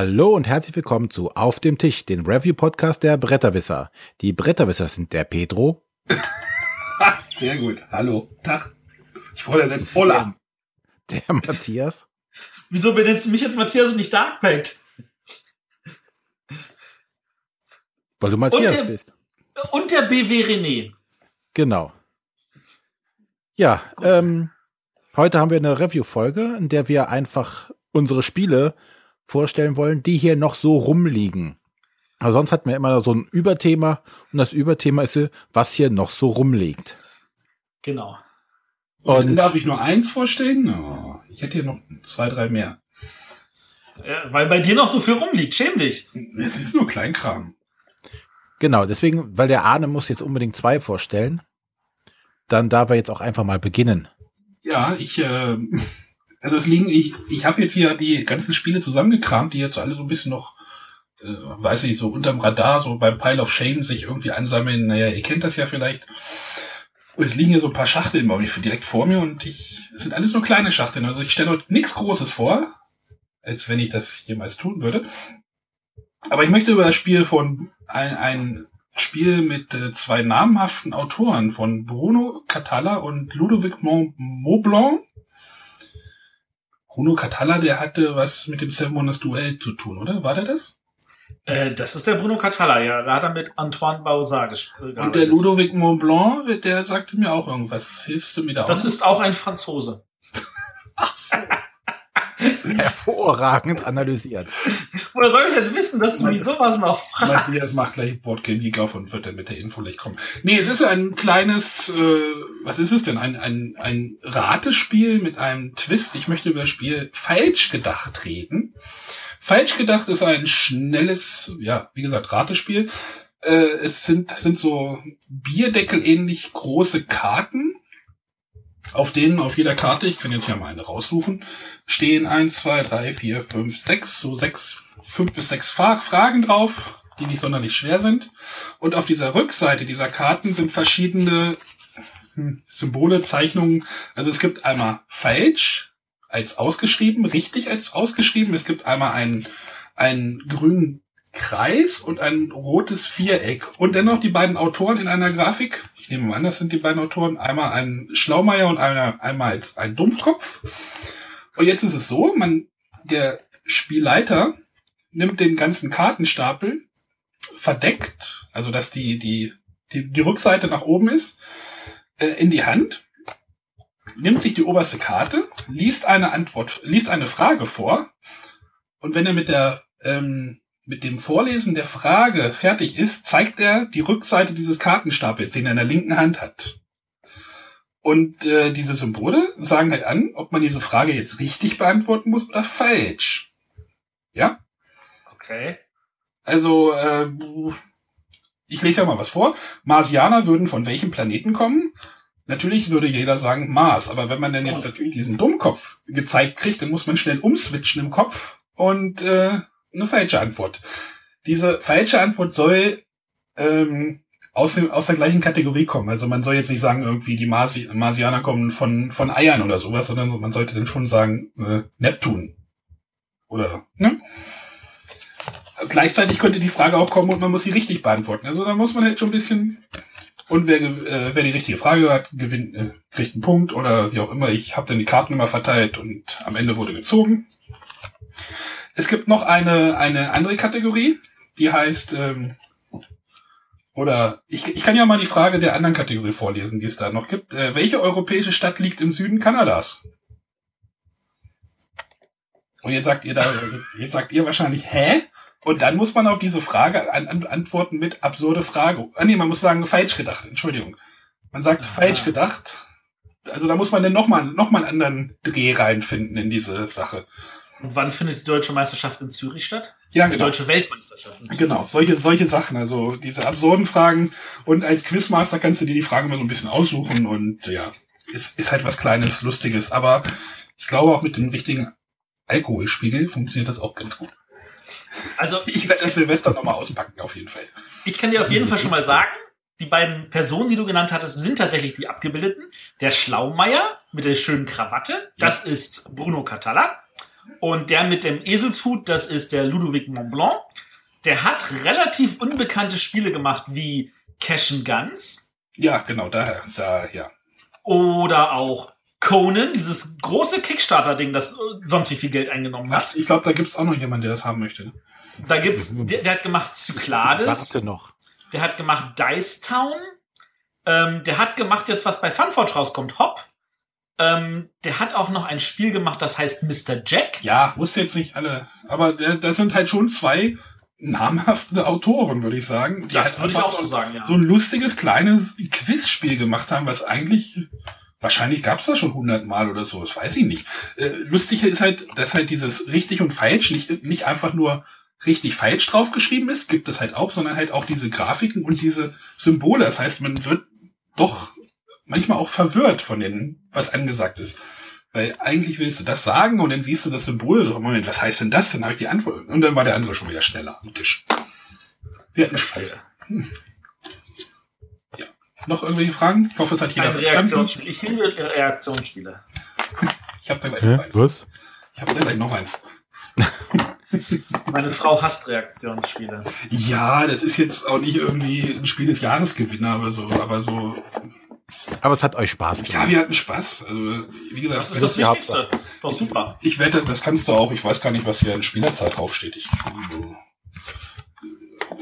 Hallo und herzlich willkommen zu Auf dem Tisch, den Review-Podcast der Bretterwisser. Die Bretterwisser sind der Pedro. Sehr gut. Hallo. Tag. Ich wollte jetzt Hola. Der Matthias. Wieso benennst du mich jetzt Matthias und nicht Darkpact? Weil du Matthias und der, bist. Und der BW René. Genau. Ja, ähm, heute haben wir eine Review-Folge, in der wir einfach unsere Spiele vorstellen wollen, die hier noch so rumliegen. Also sonst hatten wir immer so ein Überthema und das Überthema ist, was hier noch so rumliegt. Genau. Und, und darf ich nur eins vorstellen? Oh, ich hätte hier noch zwei, drei mehr. Ja, weil bei dir noch so viel rumliegt. Schäm dich. Es ist nur Kleinkram. Genau, deswegen, weil der Arne muss jetzt unbedingt zwei vorstellen, dann darf er jetzt auch einfach mal beginnen. Ja, ich, äh, also es liegen, ich, ich habe jetzt hier die ganzen Spiele zusammengekramt, die jetzt alle so ein bisschen noch, äh, weiß ich, so unterm Radar, so beim Pile of Shame sich irgendwie ansammeln. Naja, ihr kennt das ja vielleicht. Und es liegen hier so ein paar Schachteln bei mir direkt vor mir und ich, es sind alles nur kleine Schachteln. Also ich stelle heute nichts Großes vor, als wenn ich das jemals tun würde. Aber ich möchte über das Spiel von ein, ein Spiel mit äh, zwei namhaften Autoren von Bruno Catalla und Ludovic Maublanc. Bruno Catalla, der hatte was mit dem Seven Wonders Duell zu tun, oder? War der das? Äh, das ist der Bruno Catalla, ja. Da hat er mit Antoine Bausard gespielt. Und der Ludovic Montblanc, der sagte mir auch irgendwas. Hilfst du mir da auch? Das ist auch ein Franzose. Ach so. Hervorragend analysiert. Woher soll ich denn wissen, dass du mich sowas noch fragst? Matthias macht gleich Boardgame Geek auf und wird dann mit der Info gleich kommen. Nee, es ist ein kleines, äh, was ist es denn? Ein, ein, ein Ratespiel mit einem Twist. Ich möchte über das Spiel falsch gedacht reden. Falsch gedacht ist ein schnelles, ja, wie gesagt, Ratespiel. Äh, es sind, sind so Bierdeckel ähnlich große Karten auf denen auf jeder Karte, ich kann jetzt hier mal eine raussuchen, stehen eins, zwei, drei, vier, fünf, sechs, so sechs, fünf bis sechs Fragen drauf, die nicht sonderlich schwer sind. Und auf dieser Rückseite dieser Karten sind verschiedene hm, Symbole, Zeichnungen. Also es gibt einmal falsch als ausgeschrieben, richtig als ausgeschrieben. Es gibt einmal einen, einen grünen Kreis und ein rotes Viereck. Und dennoch die beiden Autoren in einer Grafik ich nehme mal an, das sind die beiden Autoren, einmal ein Schlaumeier und einer, einmal ein Dumpfkopf. Und jetzt ist es so, man, der Spielleiter nimmt den ganzen Kartenstapel verdeckt, also dass die, die, die, die Rückseite nach oben ist, äh, in die Hand, nimmt sich die oberste Karte, liest eine Antwort, liest eine Frage vor, und wenn er mit der ähm, mit dem Vorlesen der Frage fertig ist, zeigt er die Rückseite dieses Kartenstapels, den er in der linken Hand hat. Und äh, diese Symbole sagen halt an, ob man diese Frage jetzt richtig beantworten muss oder falsch. Ja? Okay. Also, äh, ich lese ja mal was vor. Marsianer würden von welchem Planeten kommen? Natürlich würde jeder sagen Mars, aber wenn man dann jetzt natürlich diesen Dummkopf gezeigt kriegt, dann muss man schnell umswitchen im Kopf und äh, eine falsche Antwort. Diese falsche Antwort soll ähm, aus, dem, aus der gleichen Kategorie kommen. Also man soll jetzt nicht sagen, irgendwie die Marsi Marsianer kommen von, von Eiern oder sowas, sondern man sollte dann schon sagen, äh, Neptun. Oder, ne? Gleichzeitig könnte die Frage auch kommen und man muss sie richtig beantworten. Also da muss man halt schon ein bisschen. Und wer, äh, wer die richtige Frage hat, gewinnt, äh, kriegt einen Punkt oder wie auch immer. Ich habe dann die Karten immer verteilt und am Ende wurde gezogen. Es gibt noch eine, eine andere Kategorie, die heißt, ähm, oder ich, ich kann ja mal die Frage der anderen Kategorie vorlesen, die es da noch gibt. Äh, welche europäische Stadt liegt im Süden Kanadas? Und jetzt sagt ihr da, jetzt sagt ihr wahrscheinlich, hä? Und dann muss man auf diese Frage an, an, antworten mit absurde Frage. Ah, nee, man muss sagen, falsch gedacht, Entschuldigung. Man sagt Aha. falsch gedacht. Also da muss man dann nochmal noch mal einen anderen Dreh reinfinden in diese Sache. Und wann findet die deutsche Meisterschaft in Zürich statt? Ja, die genau. deutsche Weltmeisterschaft. Genau, solche, solche Sachen, also diese absurden Fragen. Und als Quizmaster kannst du dir die Fragen mal so ein bisschen aussuchen und ja, ist, ist halt was Kleines, Lustiges. Aber ich glaube auch mit dem richtigen Alkoholspiegel funktioniert das auch ganz gut. Also ich werde das Silvester nochmal auspacken, auf jeden Fall. Ich kann dir auf jeden Fall schon mal sagen, die beiden Personen, die du genannt hattest, sind tatsächlich die Abgebildeten. Der Schlaumeier mit der schönen Krawatte, das ist Bruno Catalla. Und der mit dem Eselshut, das ist der Ludovic Montblanc. Der hat relativ unbekannte Spiele gemacht wie Cash and Guns. Ja, genau, daher, da, ja. Oder auch Conan, dieses große Kickstarter-Ding, das äh, sonst wie viel Geld eingenommen hat. Ach, ich glaube, da gibt's auch noch jemanden, der das haben möchte. Da gibt's, der, der hat gemacht Cyclades. Warte noch. Der hat gemacht Dice Town. Ähm, der hat gemacht jetzt, was bei Funforge rauskommt, Hop. Ähm, der hat auch noch ein Spiel gemacht, das heißt Mr. Jack. Ja, wusste jetzt nicht alle. Aber der, das sind halt schon zwei namhafte Autoren, würde ich sagen. die Das halt würde ich auch so sagen, ja. So ein lustiges, kleines Quizspiel gemacht haben, was eigentlich, wahrscheinlich gab's das schon hundertmal oder so, das weiß ich nicht. Äh, lustiger ist halt, dass halt dieses richtig und falsch nicht, nicht einfach nur richtig falsch draufgeschrieben ist, gibt es halt auch, sondern halt auch diese Grafiken und diese Symbole. Das heißt, man wird doch manchmal auch verwirrt von dem, was angesagt ist. Weil eigentlich willst du das sagen und dann siehst du das Symbol. So, Moment, was heißt denn das? Dann habe ich die Antwort. Und dann war der andere schon wieder schneller am Tisch. Wir hatten Spaß. Hm. Ja. Noch irgendwelche Fragen? Ich hoffe, es hat jeder Ein. Reaktionsspiel. Ich liebe Reaktionsspiele. Ich habe da gleich noch eins. Was? Ich habe da gleich noch eins. Meine Frau hasst Reaktionsspiele. Ja, das ist jetzt auch nicht irgendwie ein Spiel des Jahresgewinner, aber so, aber so. Aber es hat euch Spaß Ja, gemacht. wir hatten Spaß. Also, wie gesagt, Das ist das das Wichtigste. Doch super. Ich wette, das kannst du auch. Ich weiß gar nicht, was hier in Spielerzeit draufsteht. Ich so,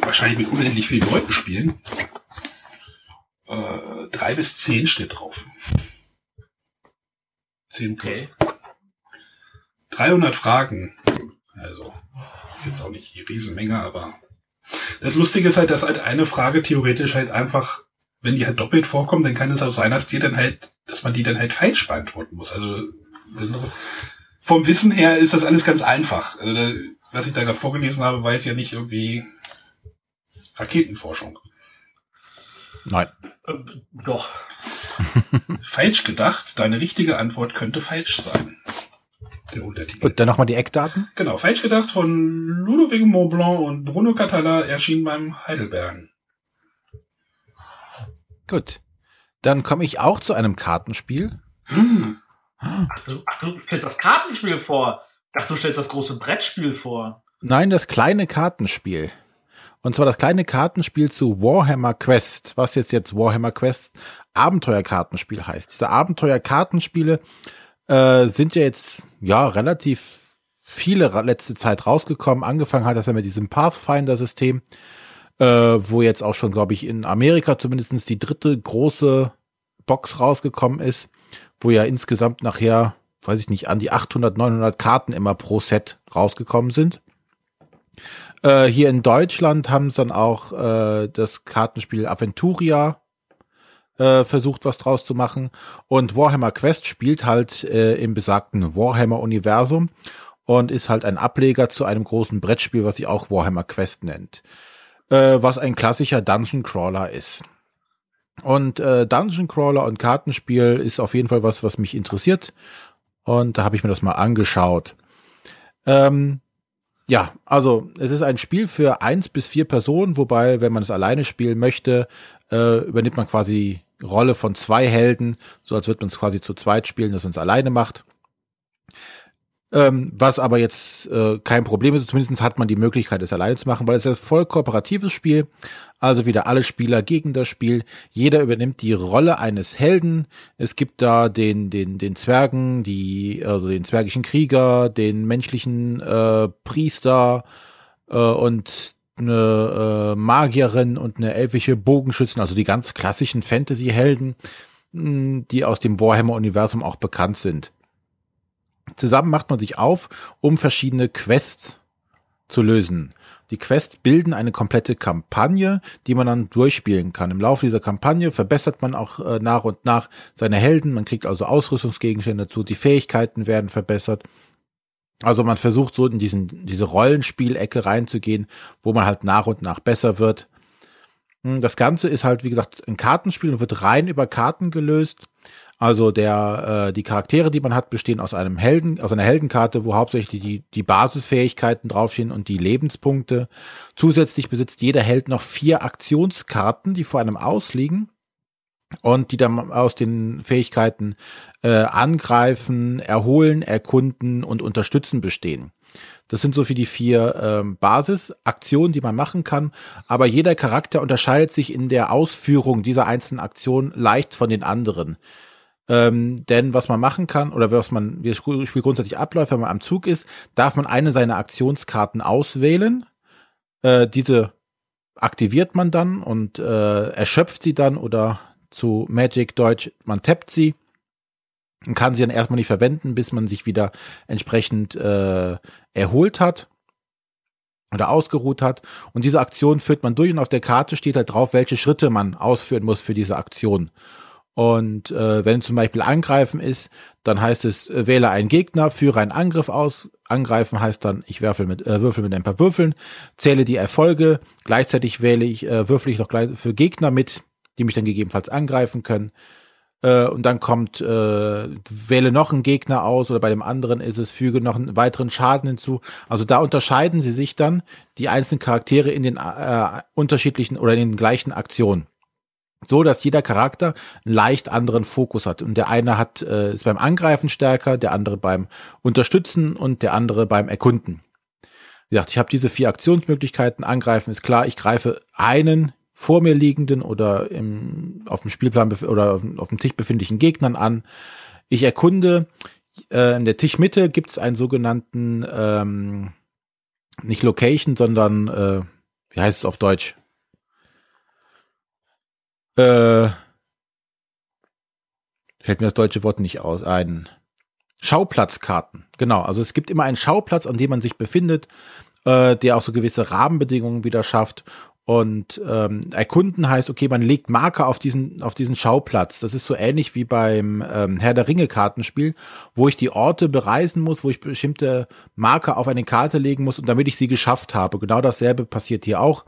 wahrscheinlich mit unendlich vielen Leuten spielen. Äh, drei bis zehn steht drauf. Zehn plus. Okay. 300 Fragen. Also, ist jetzt auch nicht die Riesenmenge, aber das Lustige ist halt, dass halt eine Frage theoretisch halt einfach, wenn die halt doppelt vorkommt, dann kann es auch sein, dass die dann halt, dass man die dann halt falsch beantworten muss. Also vom Wissen her ist das alles ganz einfach. Also, was ich da gerade vorgelesen habe, war jetzt ja nicht irgendwie Raketenforschung. Nein. doch. Falsch gedacht, deine richtige Antwort könnte falsch sein. Der Untertitel. Und dann nochmal die Eckdaten. Genau, falsch gedacht von Ludovic Montblanc und Bruno Catala erschien beim Heidelberg. Gut. Dann komme ich auch zu einem Kartenspiel. Hm. Ach du, ach, du stellst das Kartenspiel vor. Ach, du stellst das große Brettspiel vor. Nein, das kleine Kartenspiel. Und zwar das kleine Kartenspiel zu Warhammer Quest, was jetzt jetzt Warhammer Quest Abenteuerkartenspiel heißt. Diese Abenteuerkartenspiele äh, sind ja jetzt ja relativ viele letzte Zeit rausgekommen. Angefangen hat das ja mit diesem Pathfinder-System, äh, wo jetzt auch schon, glaube ich, in Amerika zumindestens die dritte große Box rausgekommen ist, wo ja insgesamt nachher, weiß ich nicht, an die 800, 900 Karten immer pro Set rausgekommen sind. Äh, hier in Deutschland haben sie dann auch äh, das Kartenspiel Aventuria äh, versucht, was draus zu machen. Und Warhammer Quest spielt halt äh, im besagten Warhammer-Universum und ist halt ein Ableger zu einem großen Brettspiel, was sich auch Warhammer Quest nennt. Äh, was ein klassischer Dungeon Crawler ist. Und äh, Dungeon Crawler und Kartenspiel ist auf jeden Fall was, was mich interessiert. Und da habe ich mir das mal angeschaut. Ähm, ja, also es ist ein Spiel für eins bis vier Personen, wobei, wenn man es alleine spielen möchte, äh, übernimmt man quasi die Rolle von zwei Helden, so als würde man es quasi zu zweit spielen, dass man es alleine macht. Ähm, was aber jetzt äh, kein Problem ist, zumindest hat man die Möglichkeit, es alleine zu machen, weil es ist ein voll kooperatives Spiel. Also wieder alle Spieler gegen das Spiel. Jeder übernimmt die Rolle eines Helden. Es gibt da den, den, den Zwergen, die, also den zwergischen Krieger, den menschlichen äh, Priester äh, und eine äh, Magierin und eine elfische Bogenschützen, also die ganz klassischen Fantasy-Helden, mh, die aus dem Warhammer-Universum auch bekannt sind. Zusammen macht man sich auf, um verschiedene Quests zu lösen. Die Quests bilden eine komplette Kampagne, die man dann durchspielen kann. Im Laufe dieser Kampagne verbessert man auch äh, nach und nach seine Helden. Man kriegt also Ausrüstungsgegenstände dazu. Die Fähigkeiten werden verbessert. Also man versucht so in diesen, diese Rollenspielecke reinzugehen, wo man halt nach und nach besser wird. Hm, Das Ganze ist halt, wie gesagt, ein Kartenspiel und wird rein über Karten gelöst. Also der, äh, die Charaktere, die man hat, bestehen aus einem Helden, aus einer Heldenkarte, wo hauptsächlich die, die Basisfähigkeiten draufstehen und die Lebenspunkte. Zusätzlich besitzt jeder Held noch vier Aktionskarten, die vor einem ausliegen. und die dann aus den Fähigkeiten äh, angreifen, erholen, erkunden und unterstützen bestehen. Das sind so für die vier ähm, Basisaktionen, die man machen kann. Aber jeder Charakter unterscheidet sich in der Ausführung dieser einzelnen Aktion leicht von den anderen. Ähm, denn was man machen kann, oder was man, wie das Spiel grundsätzlich abläuft, wenn man am Zug ist, darf man eine seiner Aktionskarten auswählen. Äh, diese aktiviert man dann und äh, erschöpft sie dann oder zu Magic Deutsch, man tappt sie und kann sie dann erstmal nicht verwenden, bis man sich wieder entsprechend äh, erholt hat oder ausgeruht hat. Und diese Aktion führt man durch und auf der Karte steht halt drauf, welche Schritte man ausführen muss für diese Aktion. Und äh, wenn zum Beispiel Angreifen ist, dann heißt es, äh, wähle einen Gegner, führe einen Angriff aus. Angreifen heißt dann, ich würfel mit, äh, würfel mit ein paar Würfeln, zähle die Erfolge, gleichzeitig wähle ich, äh, würfel ich noch gleich für Gegner mit, die mich dann gegebenenfalls angreifen können. Äh, und dann kommt, äh, wähle noch einen Gegner aus oder bei dem anderen ist es, füge noch einen weiteren Schaden hinzu. Also da unterscheiden sie sich dann die einzelnen Charaktere in den äh, unterschiedlichen oder in den gleichen Aktionen. So dass jeder Charakter einen leicht anderen Fokus hat. Und der eine hat, äh, ist beim Angreifen stärker, der andere beim Unterstützen und der andere beim Erkunden. Wie gesagt, ich habe diese vier Aktionsmöglichkeiten. Angreifen ist klar, ich greife einen vor mir liegenden oder im, auf dem Spielplan oder auf, auf dem Tisch befindlichen Gegnern an. Ich erkunde, äh, in der Tischmitte gibt es einen sogenannten, ähm, nicht Location, sondern, äh, wie heißt es auf Deutsch? Äh, fällt mir das deutsche Wort nicht aus, ein Schauplatzkarten. Genau, also es gibt immer einen Schauplatz, an dem man sich befindet, äh, der auch so gewisse Rahmenbedingungen wieder schafft. Und ähm, erkunden heißt, okay, man legt Marker auf diesen, auf diesen Schauplatz. Das ist so ähnlich wie beim ähm, Herr der Ringe-Kartenspiel, wo ich die Orte bereisen muss, wo ich bestimmte Marker auf eine Karte legen muss und damit ich sie geschafft habe. Genau dasselbe passiert hier auch.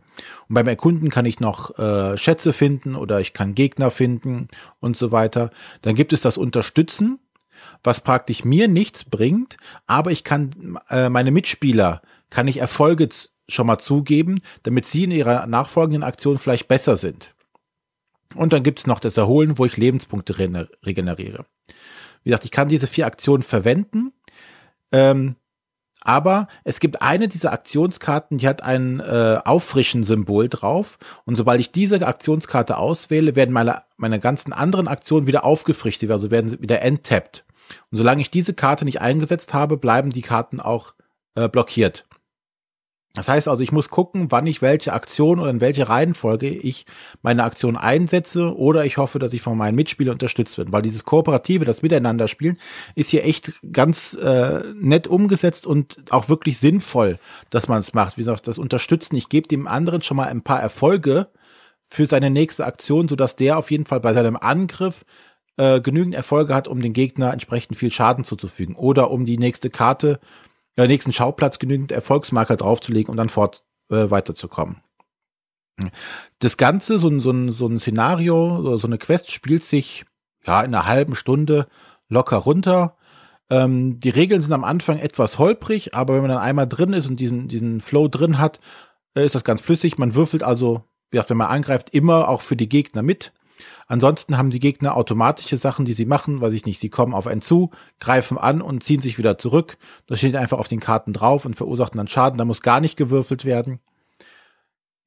Und beim Erkunden kann ich noch äh, Schätze finden oder ich kann Gegner finden und so weiter. Dann gibt es das Unterstützen, was praktisch mir nichts bringt, aber ich kann äh, meine Mitspieler, kann ich Erfolge schon mal zugeben, damit sie in ihrer nachfolgenden Aktion vielleicht besser sind. Und dann gibt es noch das Erholen, wo ich Lebenspunkte regeneriere. Wie gesagt, ich kann diese vier Aktionen verwenden, ähm, aber es gibt eine dieser Aktionskarten, die hat ein äh, Auffrischen-Symbol drauf. Und sobald ich diese Aktionskarte auswähle, werden meine, meine ganzen anderen Aktionen wieder aufgefrischt, also werden sie wieder enttappt. Und solange ich diese Karte nicht eingesetzt habe, bleiben die Karten auch äh, blockiert. Das heißt also, ich muss gucken, wann ich welche Aktion oder in welche Reihenfolge ich meine Aktion einsetze oder ich hoffe, dass ich von meinen Mitspielern unterstützt werde. Weil dieses Kooperative, das Miteinander spielen, ist hier echt ganz äh, nett umgesetzt und auch wirklich sinnvoll, dass man es macht. Wie gesagt, das Unterstützen, ich gebe dem anderen schon mal ein paar Erfolge für seine nächste Aktion, sodass der auf jeden Fall bei seinem Angriff äh, genügend Erfolge hat, um den Gegner entsprechend viel Schaden zuzufügen oder um die nächste Karte äh, nächsten Schauplatz genügend Erfolgsmarker draufzulegen und dann fort äh, weiterzukommen. Das Ganze, so ein, so so ein Szenario, so eine Quest spielt sich ja in einer halben Stunde locker runter. Ähm, die Regeln sind am Anfang etwas holprig, aber wenn man dann einmal drin ist und diesen, diesen Flow drin hat, äh, ist das ganz flüssig. Man würfelt also, wie gesagt, wenn man angreift, immer auch für die Gegner mit. Ansonsten haben die Gegner automatische Sachen, die sie machen, weiß ich nicht, sie kommen auf einen zu, greifen an und ziehen sich wieder zurück. Das steht einfach auf den Karten drauf und verursacht dann Schaden. Da muss gar nicht gewürfelt werden.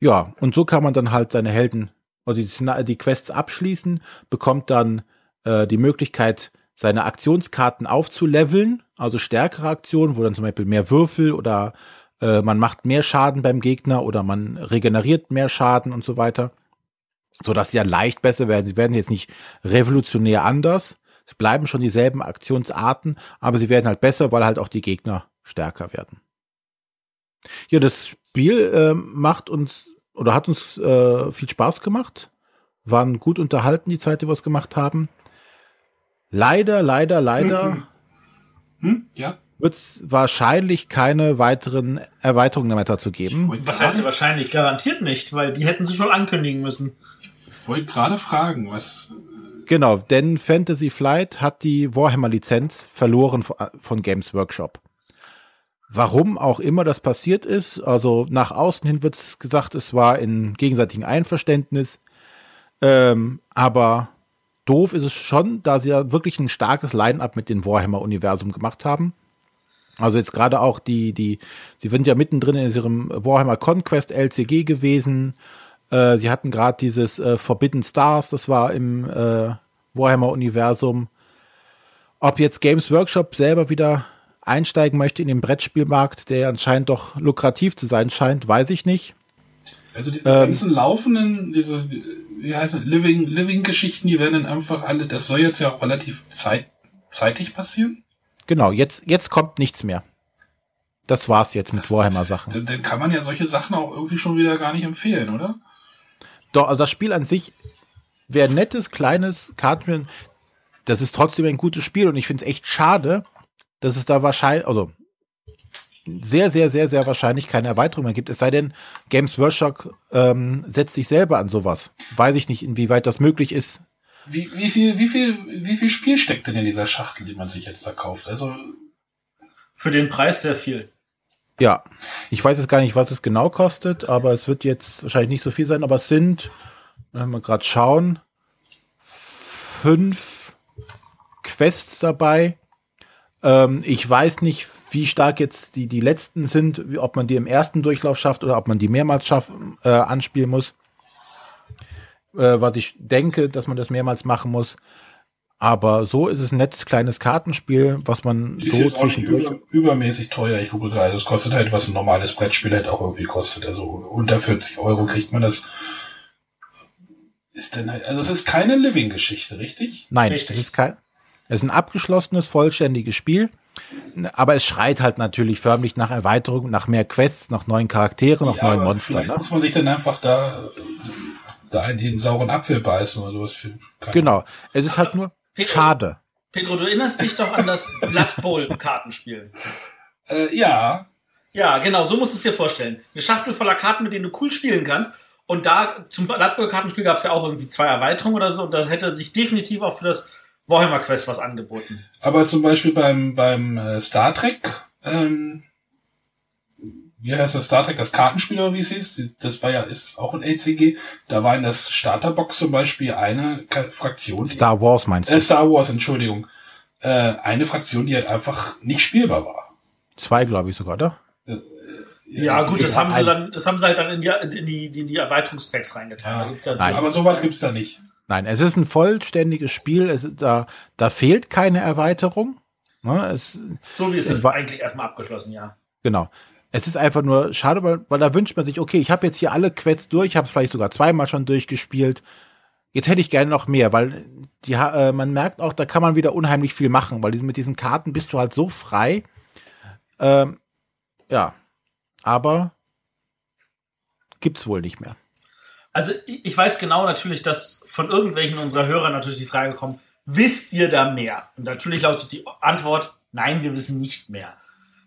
Ja, und so kann man dann halt seine Helden oder die, die Quests abschließen, bekommt dann äh, die Möglichkeit, seine Aktionskarten aufzuleveln, also stärkere Aktionen, wo dann zum Beispiel mehr Würfel oder äh, man macht mehr Schaden beim Gegner oder man regeneriert mehr Schaden und so weiter so dass sie ja leicht besser werden. Sie werden jetzt nicht revolutionär anders. Es bleiben schon dieselben Aktionsarten, aber sie werden halt besser, weil halt auch die Gegner stärker werden. Ja, das Spiel äh, macht uns oder hat uns äh, viel Spaß gemacht. Waren gut unterhalten die Zeit, die wir es gemacht haben. Leider, leider, leider hm, hm, ja. Wird es wahrscheinlich keine weiteren Erweiterungen mehr dazu geben. Was heißt denn wahrscheinlich? Garantiert nicht, weil die hätten sie schon ankündigen müssen wollte gerade fragen, was. Genau, denn Fantasy Flight hat die Warhammer-Lizenz verloren von Games Workshop. Warum auch immer das passiert ist, also nach außen hin wird gesagt, es war in gegenseitigem Einverständnis, ähm, aber doof ist es schon, da sie ja wirklich ein starkes Line-up mit dem Warhammer-Universum gemacht haben. Also jetzt gerade auch die, die, sie sind ja mittendrin in ihrem Warhammer Conquest LCG gewesen. Äh, sie hatten gerade dieses äh, Forbidden Stars, das war im äh, Warhammer-Universum. Ob jetzt Games Workshop selber wieder einsteigen möchte in den Brettspielmarkt, der anscheinend doch lukrativ zu sein scheint, weiß ich nicht. Also diese ähm, ganzen laufenden, diese, wie heißt Living, Living-Geschichten, die werden dann einfach alle, das soll jetzt ja auch relativ zeit, zeitig passieren. Genau, jetzt, jetzt kommt nichts mehr. Das war's jetzt mit Warhammer-Sachen. Dann, dann kann man ja solche Sachen auch irgendwie schon wieder gar nicht empfehlen, oder? Doch, also das Spiel an sich wäre ein nettes, kleines Kartenspiel. Das ist trotzdem ein gutes Spiel und ich finde es echt schade, dass es da wahrscheinlich, also sehr, sehr, sehr, sehr wahrscheinlich keine Erweiterung mehr gibt. Es sei denn, Games Workshop ähm, setzt sich selber an sowas. Weiß ich nicht, inwieweit das möglich ist. Wie, wie, viel, wie, viel, wie viel Spiel steckt denn in dieser Schachtel, die man sich jetzt da kauft? Also für den Preis sehr viel. Ja, ich weiß jetzt gar nicht, was es genau kostet, aber es wird jetzt wahrscheinlich nicht so viel sein, aber es sind, wenn wir gerade schauen, fünf Quests dabei. Ähm, ich weiß nicht, wie stark jetzt die, die letzten sind, wie, ob man die im ersten Durchlauf schafft oder ob man die mehrmals schaffen, äh, anspielen muss. Äh, was ich denke, dass man das mehrmals machen muss. Aber so ist es ein nettes kleines Kartenspiel, was man ist so jetzt auch nicht über, übermäßig teuer. Ich gucke gerade, das kostet halt, was ein normales Brettspiel halt auch irgendwie kostet. Also unter 40 Euro kriegt man das. Ist denn halt, also es ist keine Living-Geschichte, richtig? Nein, Richtig. es ist kein, es ist ein abgeschlossenes, vollständiges Spiel. Aber es schreit halt natürlich förmlich nach Erweiterung, nach mehr Quests, nach neuen Charaktere, nach Ja, neuen Monstern. Vielleicht Ne? muss man sich dann einfach da, da in den sauren Apfel beißen oder sowas. Genau. Es ist halt nur Peter- schade. Pedro, du erinnerst dich doch an das Blood Bowl Kartenspiel. Äh, ja, Ja, genau, so musst du es dir vorstellen. Eine Schachtel voller Karten, mit denen du cool spielen kannst. Und da zum Blood Bowl Kartenspiel gab es ja auch irgendwie zwei Erweiterungen oder so. Und da hätte sich definitiv auch für das Warhammer Quest was angeboten. aber zum Beispiel beim, beim äh, Star Trek, ähm, wie heißt das Star Trek, das Kartenspiel oder wie es hieß, das war ja, ist auch ein LCG, da war in das Starterbox zum Beispiel eine Ka- Fraktion, die, Star Wars meinst du? äh, Star Wars, Entschuldigung, äh, eine Fraktion, die halt einfach nicht spielbar war. Zwei, glaube ich sogar, oder? Ja, gut, das Ja, haben sie dann, das haben sie halt dann in die, in die, in die Erweiterungspacks reingetan. Ja. Da gibt's ja Nein. Aber sowas gibt's da nicht. Nein, es ist ein vollständiges Spiel. Es, da, da fehlt keine Erweiterung. Ne, es, so wie es Es ist war- eigentlich erstmal abgeschlossen, ja. genau. Es ist einfach nur schade, weil, weil da wünscht man sich, okay, ich habe jetzt hier alle Quests durch, ich habe es vielleicht sogar zweimal schon durchgespielt. Jetzt hätte ich gerne noch mehr, weil die, äh, man merkt auch, da kann man wieder unheimlich viel machen, weil mit diesen Karten bist du halt so frei. Ähm, ja, aber gibt's wohl nicht mehr. Also ich weiß genau natürlich, dass von irgendwelchen unserer Hörer natürlich die Frage kommt, wisst ihr da mehr? Und natürlich lautet die Antwort, nein, wir wissen nicht mehr.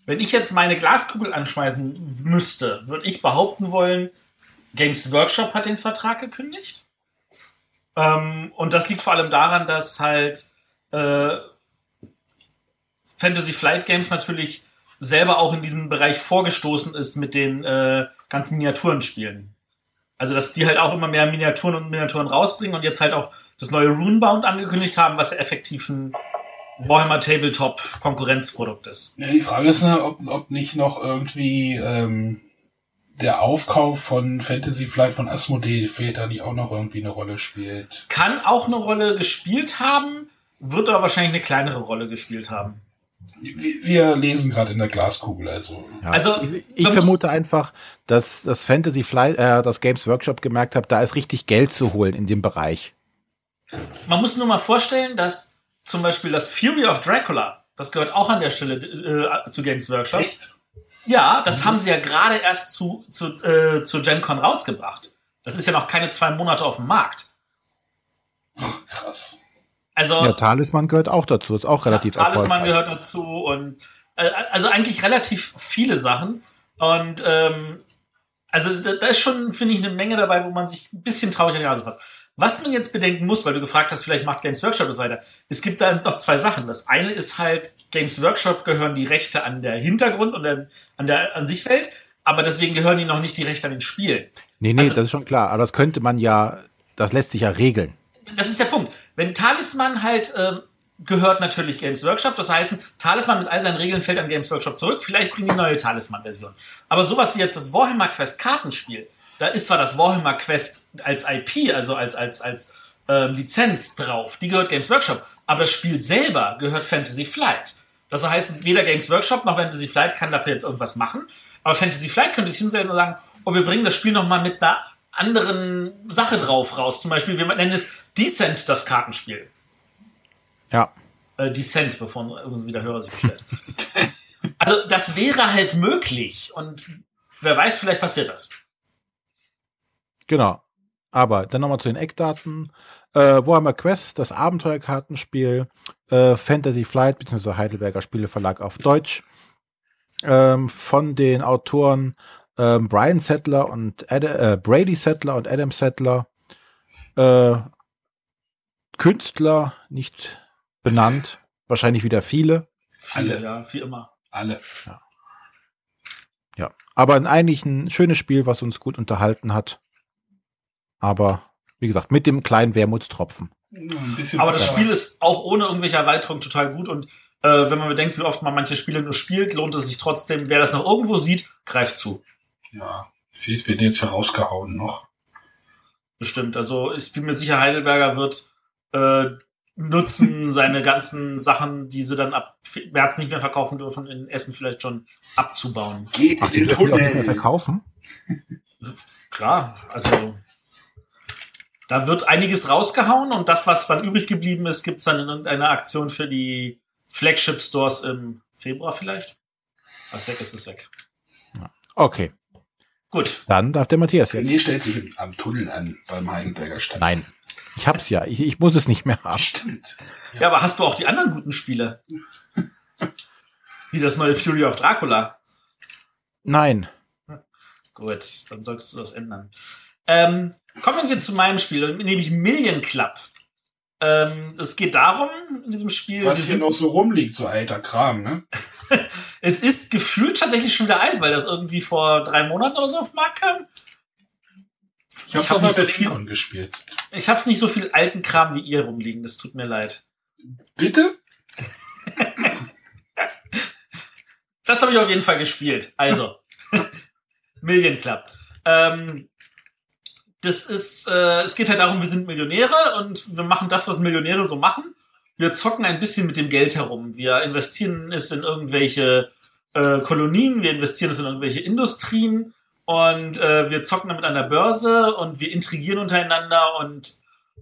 Wenn ich jetzt meine Glaskugel anschmeißen müsste, würde ich behaupten wollen, Games Workshop hat den Vertrag gekündigt. Ähm, und das liegt vor allem daran, dass halt äh, Fantasy Flight Games natürlich selber auch in diesen Bereich vorgestoßen ist mit den äh, ganzen Miniaturenspielen. Also, dass die halt auch immer mehr Miniaturen und Miniaturen rausbringen und jetzt halt auch das neue Runebound angekündigt haben, was ja effektiv ein Warhammer Tabletop Konkurrenzprodukt ist. Ja, die Frage ist, ne, ob, ob nicht noch irgendwie ähm, der Aufkauf von Fantasy Flight von Asmodee fehlt da nicht auch noch irgendwie eine Rolle spielt. Kann auch eine Rolle gespielt haben, wird aber wahrscheinlich eine kleinere Rolle gespielt haben. Wir, wir lesen gerade in der Glaskugel, also. Ja. Also, ich, ich vermute einfach, dass das Fantasy Fly, äh, das Games Workshop gemerkt hat, da ist richtig Geld zu holen in dem Bereich. Man muss nur mal vorstellen, dass zum Beispiel das Fury of Dracula, das gehört auch an der Stelle äh, zu Games Workshop. Echt? Ja, das haben sie ja gerade erst zu, zu, äh, zu Gen Con rausgebracht. Das ist ja noch keine zwei Monate auf dem Markt. Krass. Also Ja, Talisman gehört auch dazu, ist auch relativ Talisman erfolgreich. gehört dazu und äh, also eigentlich relativ viele Sachen. Und ähm, also da, da ist schon, finde ich, eine Menge dabei, wo man sich ein bisschen traurig an die Nase fasst. Was man jetzt bedenken muss, weil du gefragt hast, vielleicht macht Games Workshop das weiter. Es gibt da noch zwei Sachen. Das eine ist halt, Games Workshop gehören die Rechte an der Hintergrund und an der an sich Welt, aber deswegen gehören die noch nicht die Rechte an den Spielen. Nee, nee, Also- das ist schon klar. Aber das könnte man ja, das lässt sich ja regeln. das ist der Punkt. Wenn Talisman halt ähm, gehört natürlich Games Workshop, das heißt, Talisman mit all seinen Regeln fällt an Games Workshop zurück, vielleicht bringen die neue Talisman-Version. Aber sowas wie jetzt das Warhammer Quest Kartenspiel, da ist zwar das Warhammer Quest als IP, also als, als, als ähm, Lizenz drauf, die gehört Games Workshop, aber das Spiel selber gehört Fantasy Flight. Das heißt, weder Games Workshop noch Fantasy Flight kann dafür jetzt irgendwas machen, aber Fantasy Flight könnte sich hinstellen und sagen, oh, wir bringen das Spiel nochmal mit einer anderen Sache drauf raus. Zum Beispiel, wir nennen es Descent, das Kartenspiel. Ja. Äh, Descent, bevor irgendwie der Hörer sich bestellt. also, das wäre halt möglich. Und wer weiß, vielleicht passiert das. Genau. Aber dann nochmal zu den Eckdaten. Äh, Warhammer Quest, das Abenteuerkartenspiel, äh, Fantasy Flight, beziehungsweise Heidelberger Spieleverlag auf Deutsch. Ähm, von den Autoren ähm, Brian Settler und Ad äh, Brady Settler und Adam Settler. Äh, Künstler nicht benannt, wahrscheinlich wieder viele. Viele, Alle. ja, wie immer. Alle. Ja, aber eigentlich ein schönes Spiel, was uns gut unterhalten hat. Aber wie gesagt, mit dem kleinen Wermutstropfen. Aber das. Spiel ist auch ohne irgendwelche Erweiterung total gut und äh, wenn man bedenkt, wie oft man manche Spiele nur spielt, lohnt es sich trotzdem. Wer das noch irgendwo sieht, greift zu. Ja, viel wird jetzt herausgehauen noch. Bestimmt. Also ich bin mir sicher, Heidelberger wird äh, nutzen, seine ganzen Sachen, die sie dann ab März nicht mehr verkaufen dürfen, in Essen vielleicht schon abzubauen. Geht Ach, die dürfen doch nicht mehr verkaufen. Klar, also da wird einiges rausgehauen und das, was dann übrig geblieben ist, gibt's dann in irgendeiner Aktion für die Flagship Stores im Februar vielleicht. Was weg ist, ist weg. Okay, Gut. dann darf der Matthias jetzt. René stellt sich am Tunnel an beim Heidelberger Stand. Nein, ich hab's ja. Ich, ich muss es nicht mehr haben. Stimmt. Ja, aber hast du auch die anderen guten Spiele? Wie das neue Fury of Dracula. Nein. Gut, dann solltest du das ändern. Ähm, kommen wir zu meinem Spiel, nämlich Million Club. Ähm, es geht darum, in diesem Spiel. Was hier noch so rumliegt, so alter Kram, ne? Es ist gefühlt tatsächlich schon wieder alt, weil das irgendwie vor drei Monaten oder so auf den Markt kam. Ich habe hab nicht so viel- gespielt. Ich habe nicht so viel alten Kram wie ihr rumliegen, das tut mir leid. Bitte? Das habe ich auf jeden Fall gespielt. Also, Million Club. Ähm, das ist, äh, es geht halt darum, wir sind Millionäre und wir machen das, was Millionäre so machen. Wir zocken ein bisschen mit dem Geld herum. Wir investieren es in irgendwelche äh, Kolonien, wir investieren es in irgendwelche Industrien und äh, wir zocken damit an der Börse und wir intrigieren untereinander und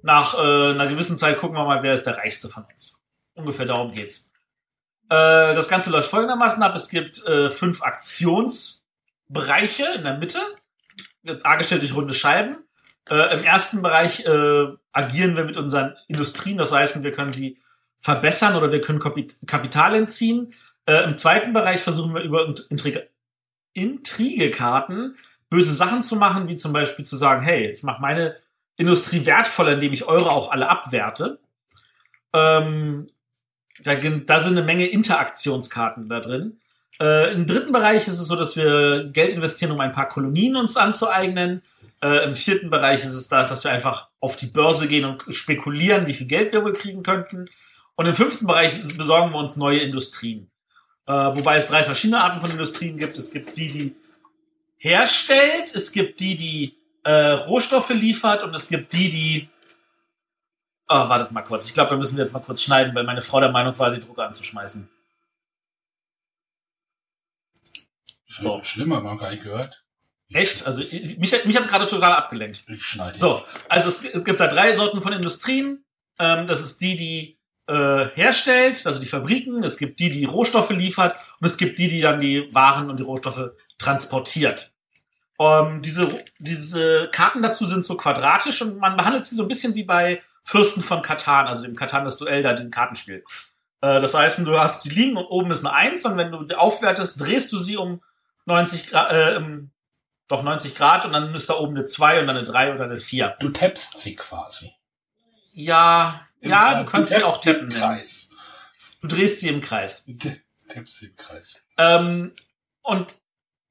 nach äh, einer gewissen Zeit gucken wir mal, wer ist der Reichste von uns. Ungefähr darum geht's. Äh, das Ganze läuft folgendermaßen ab. Es gibt äh, fünf Aktionsbereiche in der Mitte, dargestellt durch runde Scheiben. Äh, Im ersten Bereich äh, agieren wir mit unseren Industrien, das heißt, wir können sie verbessern oder wir können Kapit Kapital entziehen. Äh, Im zweiten Bereich versuchen wir über Int- Intrige Intrigekarten böse Sachen zu machen, wie zum Beispiel zu sagen, hey, ich mache meine Industrie wertvoller, indem ich eure auch alle abwerte. Ähm, da, da sind eine Menge Interaktionskarten da drin. Äh, Im dritten Bereich ist es so, dass wir Geld investieren, um ein paar Kolonien uns anzueignen. Äh, Im vierten Bereich ist es das, dass wir einfach auf die Börse gehen und spekulieren, wie viel Geld wir wohl kriegen könnten. Und im fünften Bereich besorgen wir uns neue Industrien. Äh, wobei es drei verschiedene Arten von Industrien gibt. Es gibt die, die herstellt, es gibt die, die äh, Rohstoffe liefert und es gibt die, die Oh, wartet mal kurz. Ich glaube, da müssen wir jetzt mal kurz schneiden, weil meine Frau der Meinung war, die Drucker anzuschmeißen. So. Schlimmer, man gar nicht gehört. Echt? Also ich- mich, mich hat's gerade total abgelenkt. Ich schneide. So, also es, es gibt da drei Sorten von Industrien. Ähm, das ist die, die äh, herstellt, also die Fabriken. Es gibt die, die Rohstoffe liefert. Und es gibt die, die dann die Waren und die Rohstoffe transportiert. Ähm, diese, diese Karten dazu sind so quadratisch und man behandelt sie so ein bisschen wie bei Fürsten von Katan, also dem Katan das Duell da, dem Kartenspiel. Äh, das heißt, du hast sie liegen und oben ist eine Eins und wenn du die aufwertest, drehst du sie um 90 Grad, äh, um- doch 90 Grad und dann ist da oben eine 2 und dann eine 3 oder eine 4. Du tappst sie quasi. Ja, ja, du kannst sie tappst auch tappen. Im. Kreis. Du drehst sie im Kreis. Du tappst sie im Kreis. Ähm, und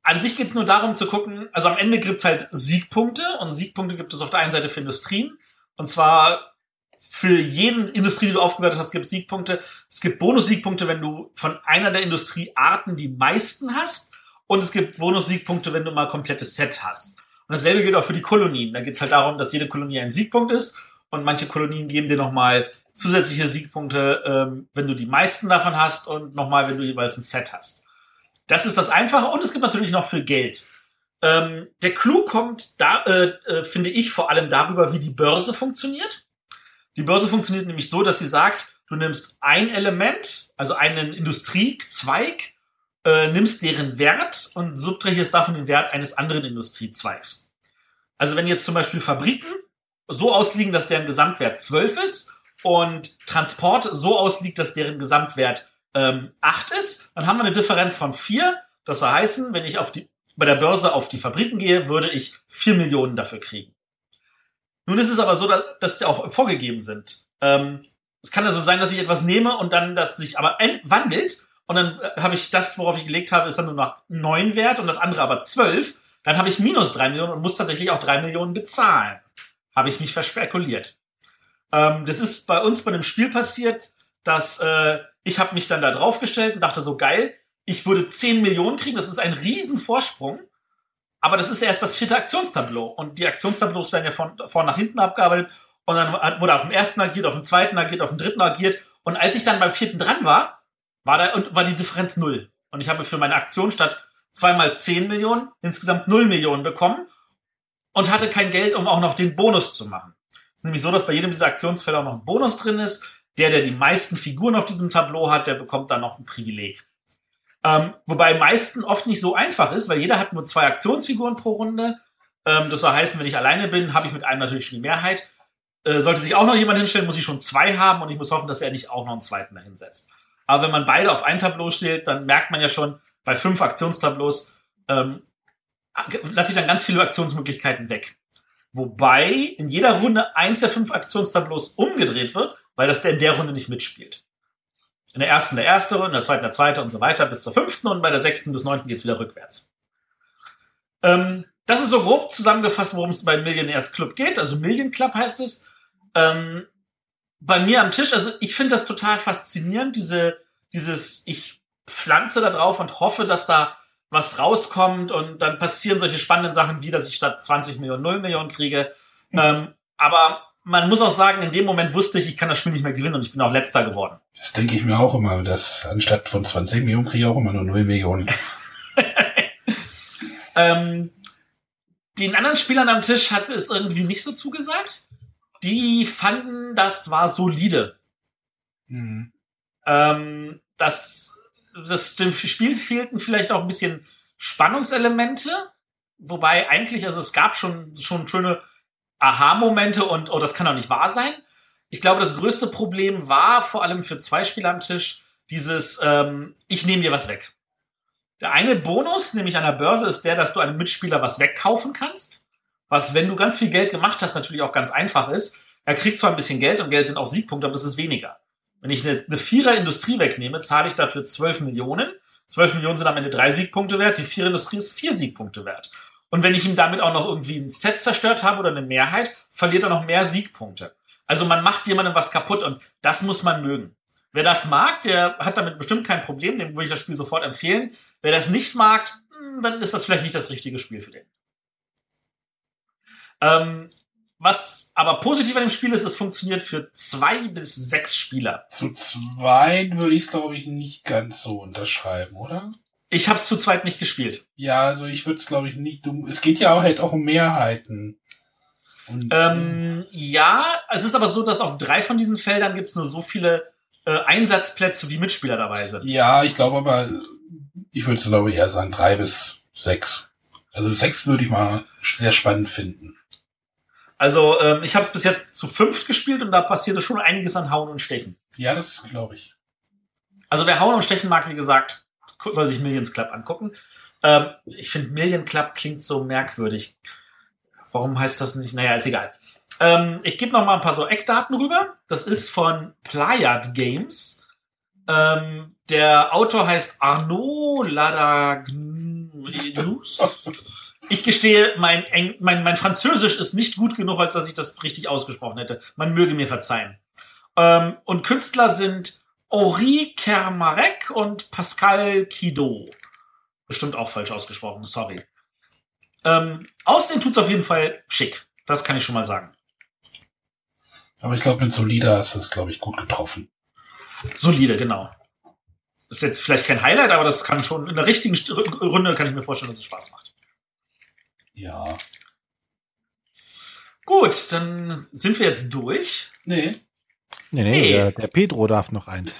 an sich geht's nur darum zu gucken, also am Ende gibt's halt Siegpunkte und Siegpunkte gibt es auf der einen Seite für Industrien. Und zwar für jeden Industrie, die du aufgewertet hast, gibt es Siegpunkte. Es gibt Bonus-Siegpunkte, wenn du von einer der Industriearten die meisten hast. Und es gibt Bonus-Siegpunkte, wenn du mal komplettes Set hast. Und dasselbe gilt auch für die Kolonien. Da geht es halt darum, dass jede Kolonie ein Siegpunkt ist. Und manche Kolonien geben dir nochmal zusätzliche Siegpunkte, ähm, wenn du die meisten davon hast und nochmal, wenn du jeweils ein Set hast. Das ist das Einfache. Und es gibt natürlich noch viel Geld. Ähm, der Clou kommt da, äh, äh, finde ich, vor allem darüber, wie die Börse funktioniert. Die Börse funktioniert nämlich so, dass sie sagt, du nimmst ein Element, also einen Industriezweig, äh, nimmst deren Wert und subtrahierst davon den Wert eines anderen Industriezweigs. Also wenn jetzt zum Beispiel Fabriken so ausliegen, dass deren Gesamtwert 12 ist und Transport so ausliegt, dass deren Gesamtwert ähm, 8 ist, dann haben wir eine Differenz von 4. Das soll heißen, wenn ich auf die, bei der Börse auf die Fabriken gehe, würde ich 4 Millionen dafür kriegen. Nun ist es aber so, dass die auch vorgegeben sind. Ähm, es kann also sein, dass ich etwas nehme und dann das sich aber wandelt und dann äh, habe ich das, worauf ich gelegt habe, ist dann nur noch neun wert und das andere aber zwölf. Dann habe ich minus drei Millionen und muss tatsächlich auch drei Millionen bezahlen. Habe ich mich verspekuliert. Ähm, das ist bei uns bei einem Spiel passiert, dass äh, ich habe mich dann da draufgestellt und dachte so geil, ich würde zehn Millionen kriegen. Das ist ein Riesenvorsprung. Aber das ist erst das vierte Aktionstableau. Und die Aktionstableaus werden ja von vorn nach hinten abgearbeitet. Und dann wurde auf dem ersten agiert, auf dem zweiten agiert, auf dem dritten agiert. Und als ich dann beim vierten dran war, war da und war die Differenz null. Und ich habe für meine Aktion statt zweimal 10 Millionen insgesamt 0 Millionen bekommen und hatte kein Geld, um auch noch den Bonus zu machen. Es ist nämlich so, dass bei jedem dieser Aktionsfelder auch noch ein Bonus drin ist. Der, der die meisten Figuren auf diesem Tableau hat, der bekommt dann noch ein Privileg. Ähm, wobei meisten oft nicht so einfach ist, weil jeder hat nur zwei Aktionsfiguren pro Runde. Ähm, das soll heißen, wenn ich alleine bin, habe ich mit einem natürlich schon die Mehrheit. Äh, sollte sich auch noch jemand hinstellen, muss ich schon zwei haben und ich muss hoffen, dass er nicht auch noch einen zweiten dahinsetzt. Aber wenn man beide auf ein Tableau stellt, dann merkt man ja schon, bei fünf Aktionstableaus ähm, lasse ich dann ganz viele Aktionsmöglichkeiten weg. Wobei in jeder Runde eins der fünf Aktionstableaus umgedreht wird, weil das der in der Runde nicht mitspielt. In der ersten der erste, in der zweiten der zweite und so weiter bis zur fünften und bei der sechsten bis neunten geht's wieder rückwärts. Ähm, das ist so grob zusammengefasst, worum es bei Millionaires Club geht. Also Million Club heißt es. Ähm, bei mir am Tisch, also ich finde das total faszinierend, diese, dieses, ich pflanze da drauf und hoffe, dass da was rauskommt und dann passieren solche spannenden Sachen wie, dass ich statt 20 Millionen 0 Millionen kriege. Mhm. Ähm, aber man muss auch sagen, in dem Moment wusste ich, ich kann das Spiel nicht mehr gewinnen und ich bin auch letzter geworden. Das denke ich mir auch immer, dass anstatt von 20 Millionen kriege ich auch immer nur 0 Millionen. ähm, den anderen Spielern am Tisch hat es irgendwie nicht so zugesagt die fanden, das war solide. Mhm. Ähm, das, das dem Spiel fehlten vielleicht auch ein bisschen Spannungselemente, wobei eigentlich, also es gab schon, schon schöne Aha-Momente und, oh, das kann doch nicht wahr sein. Ich glaube, das größte Problem war vor allem für zwei Spieler am Tisch dieses, ähm, ich nehme dir was weg. Der eine Bonus, nämlich an der Börse, ist der, dass du einem Mitspieler was wegkaufen kannst was, wenn du ganz viel Geld gemacht hast, natürlich auch ganz einfach ist. Er kriegt zwar ein bisschen Geld und Geld sind auch Siegpunkte, aber das ist weniger. Wenn ich eine, eine Vierer-Industrie wegnehme, zahle ich dafür 12 Millionen. 12 Millionen sind am Ende drei Siegpunkte wert. Die Vierer-Industrie ist vier Siegpunkte wert. Und wenn ich ihm damit auch noch irgendwie ein Set zerstört habe oder eine Mehrheit, verliert er noch mehr Siegpunkte. Also man macht jemandem was kaputt und das muss man mögen. Wer das mag, der hat damit bestimmt kein Problem, dem würde ich das Spiel sofort empfehlen. Wer das nicht mag, hm, dann ist das vielleicht nicht das richtige Spiel für den. Ähm, was aber positiv an dem Spiel ist, es funktioniert für zwei bis sechs Spieler. Zu zweit würde ich es, glaube ich, nicht ganz so unterschreiben, oder? Ich habe es zu zweit nicht gespielt. Ja, also ich würde es, glaube ich, nicht. Du, es geht ja auch halt auch um Mehrheiten. Und, ähm, ja, es ist aber so, dass auf drei von diesen Feldern gibt es nur so viele äh, Einsatzplätze wie Mitspieler dabei sind. Ja, ich glaube aber, ich würde es glaube ich eher sagen drei bis sechs. Also sechs würde ich mal sehr spannend finden. Also ähm, ich habe es bis jetzt zu fünft gespielt und da passierte schon einiges an Hauen und Stechen. Ja, das glaube ich. Also wer Hauen und Stechen mag, wie gesagt, soll sich Millions Club angucken. Ähm, ich finde Million Club klingt so merkwürdig. Warum heißt das nicht? Naja, ist egal. Ähm, ich gebe noch mal ein paar so Eckdaten rüber. Das ist von Playard Games. Ähm, der Autor heißt Arnaud Ladagnus. Ich gestehe, mein, Eng mein, mein Französisch ist nicht gut genug, als dass ich das richtig ausgesprochen hätte. Man möge mir verzeihen. Ähm, und Künstler sind Henri Kermarek und Pascal Kido. Bestimmt auch falsch ausgesprochen, sorry. Ähm, aussehen tut's auf jeden Fall schick. Das kann ich schon mal sagen. Aber ich glaube, mit Solida ist das, glaube ich, gut getroffen. Solide, genau. Ist jetzt vielleicht kein Highlight, aber das kann schon in der richtigen Runde kann ich mir vorstellen, dass es Spaß macht. Ja. Gut, dann sind wir jetzt durch. Nee. Nee, nee, Nee. Der, der Pedro darf noch eins.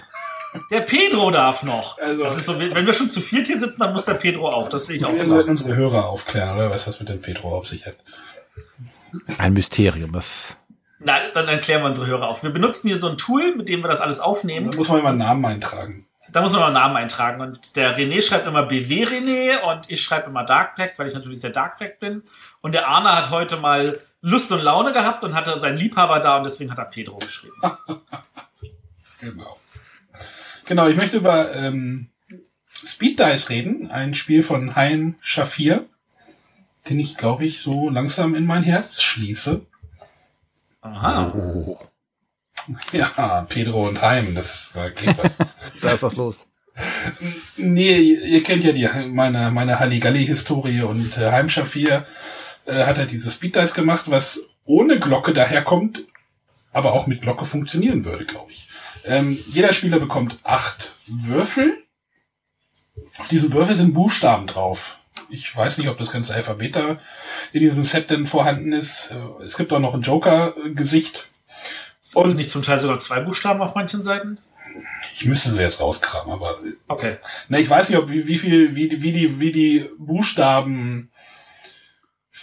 Der Pedro darf noch. Also- das ist so, wenn wir schon zu viert hier sitzen, dann muss der Pedro auch. Das sehe ich auch Wir so. sollten unsere Hörer aufklären, oder? Was das mit dem Petro auf sich hat. Ein Mysterium. Das Na, dann erklären wir unsere Hörer auf. Wir benutzen hier so ein Tool, mit dem wir das alles aufnehmen. Da muss man immer einen Namen eintragen. Da muss man mal einen Namen eintragen. Und der René schreibt immer BW René und ich schreibe immer Dark Pact, weil ich natürlich der Dark Pact bin. Und der Arne hat heute mal Lust und Laune gehabt und hatte seinen Liebhaber da und deswegen hat er Pedro geschrieben. Genau. Genau, ich möchte über ähm, Speed Dice reden, ein Spiel von Hein Schafir, den ich, glaube ich, so langsam in mein Herz schließe. Aha. Ja, Pedro und Heim, das da geht was. da ist was los. nee, ihr kennt ja die meine meine Halligalli-Historie und äh, Heim Schafir äh, hat er dieses Speed Dice gemacht, was ohne Glocke daherkommt, aber auch mit Glocke funktionieren würde, glaube ich. Ähm, jeder Spieler bekommt acht Würfel. Auf diesen Würfel sind Buchstaben drauf. Ich weiß nicht, ob das ganze Alphabet da in diesem Set denn vorhanden ist. Äh, Es gibt auch noch ein Joker-Gesicht. Sind es nicht zum Teil sogar zwei Buchstaben auf manchen Seiten? Ich müsste sie jetzt rauskramen, aber Okay. ne, ich weiß nicht, ob wie, wie viel, wie, die- wie die, wie die Buchstaben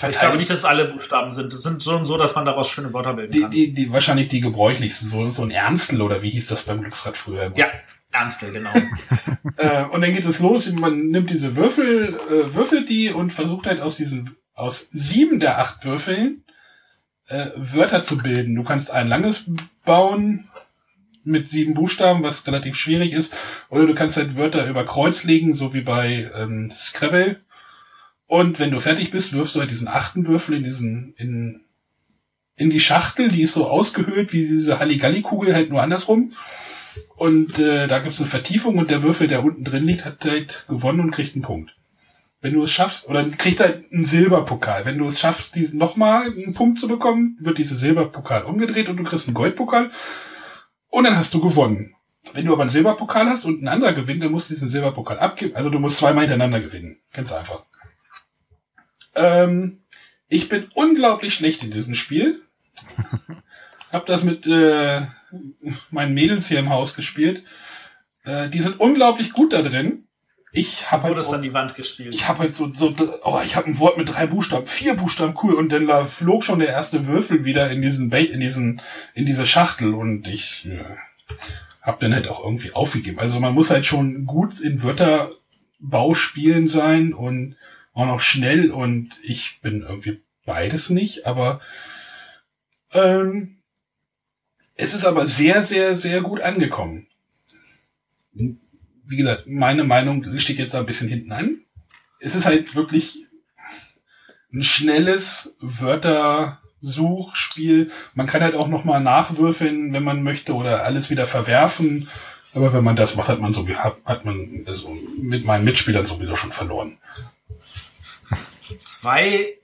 Ich glaube nicht, dass alle Buchstaben sind. Es sind schon so, dass man daraus schöne Wörter bilden die, kann. die, die wahrscheinlich die gebräuchlichsten, so, so ein Ernstl oder wie hieß das beim Glücksrad früher? ja, Ernste, genau. Äh, und dann geht es los, man nimmt diese Würfel, äh, würfelt die und versucht halt aus diesen, aus sieben der acht Würfeln äh, Wörter zu bilden. Du kannst ein langes bauen mit sieben Buchstaben, was relativ schwierig ist, oder du kannst halt Wörter über Kreuz legen, so wie bei ähm, Scrabble. Und wenn du fertig bist, wirfst du halt diesen achten Würfel in diesen, in, in die Schachtel, die ist so ausgehöhlt wie diese Halligalli-Kugel, halt nur andersrum. Und äh, da gibt's eine Vertiefung und der Würfel, der unten drin liegt, hat halt gewonnen und kriegt einen Punkt. Wenn du es schaffst, oder kriegt halt einen Silberpokal. Wenn du es schaffst, diesen nochmal einen Punkt zu bekommen, wird dieser Silberpokal umgedreht und du kriegst einen Goldpokal. Und dann hast du gewonnen. Wenn du aber einen Silberpokal hast und ein anderer gewinnt, dann musst du diesen Silberpokal abgeben. Also du musst zweimal hintereinander gewinnen. Ganz einfach. Ähm, ich bin unglaublich schlecht in diesem Spiel. Hab das mit äh, meinen Mädels hier im Haus gespielt. Äh, die sind unglaublich gut da drin. Ich habe halt so, an die Wand gespielt. ich habe halt so, so oh, ich habe ein Wort mit drei Buchstaben, vier Buchstaben, cool. Und dann da flog schon der erste Würfel wieder in diesen, Ba- in diesen, in diese Schachtel und ich äh, habe dann halt auch irgendwie aufgegeben. Also man muss halt schon gut in Wörterbauspielen sein und auch noch schnell und ich bin irgendwie beides nicht, aber ähm, es ist aber sehr, sehr, sehr gut angekommen. Wie gesagt, meine Meinung steht jetzt da ein bisschen hinten an. Es ist halt wirklich ein schnelles Wörtersuchspiel. Man kann halt auch noch mal nachwürfeln, wenn man möchte, oder alles wieder verwerfen. Aber wenn man das macht, hat man so hat, man also mit meinen Mitspielern sowieso schon verloren. Zwei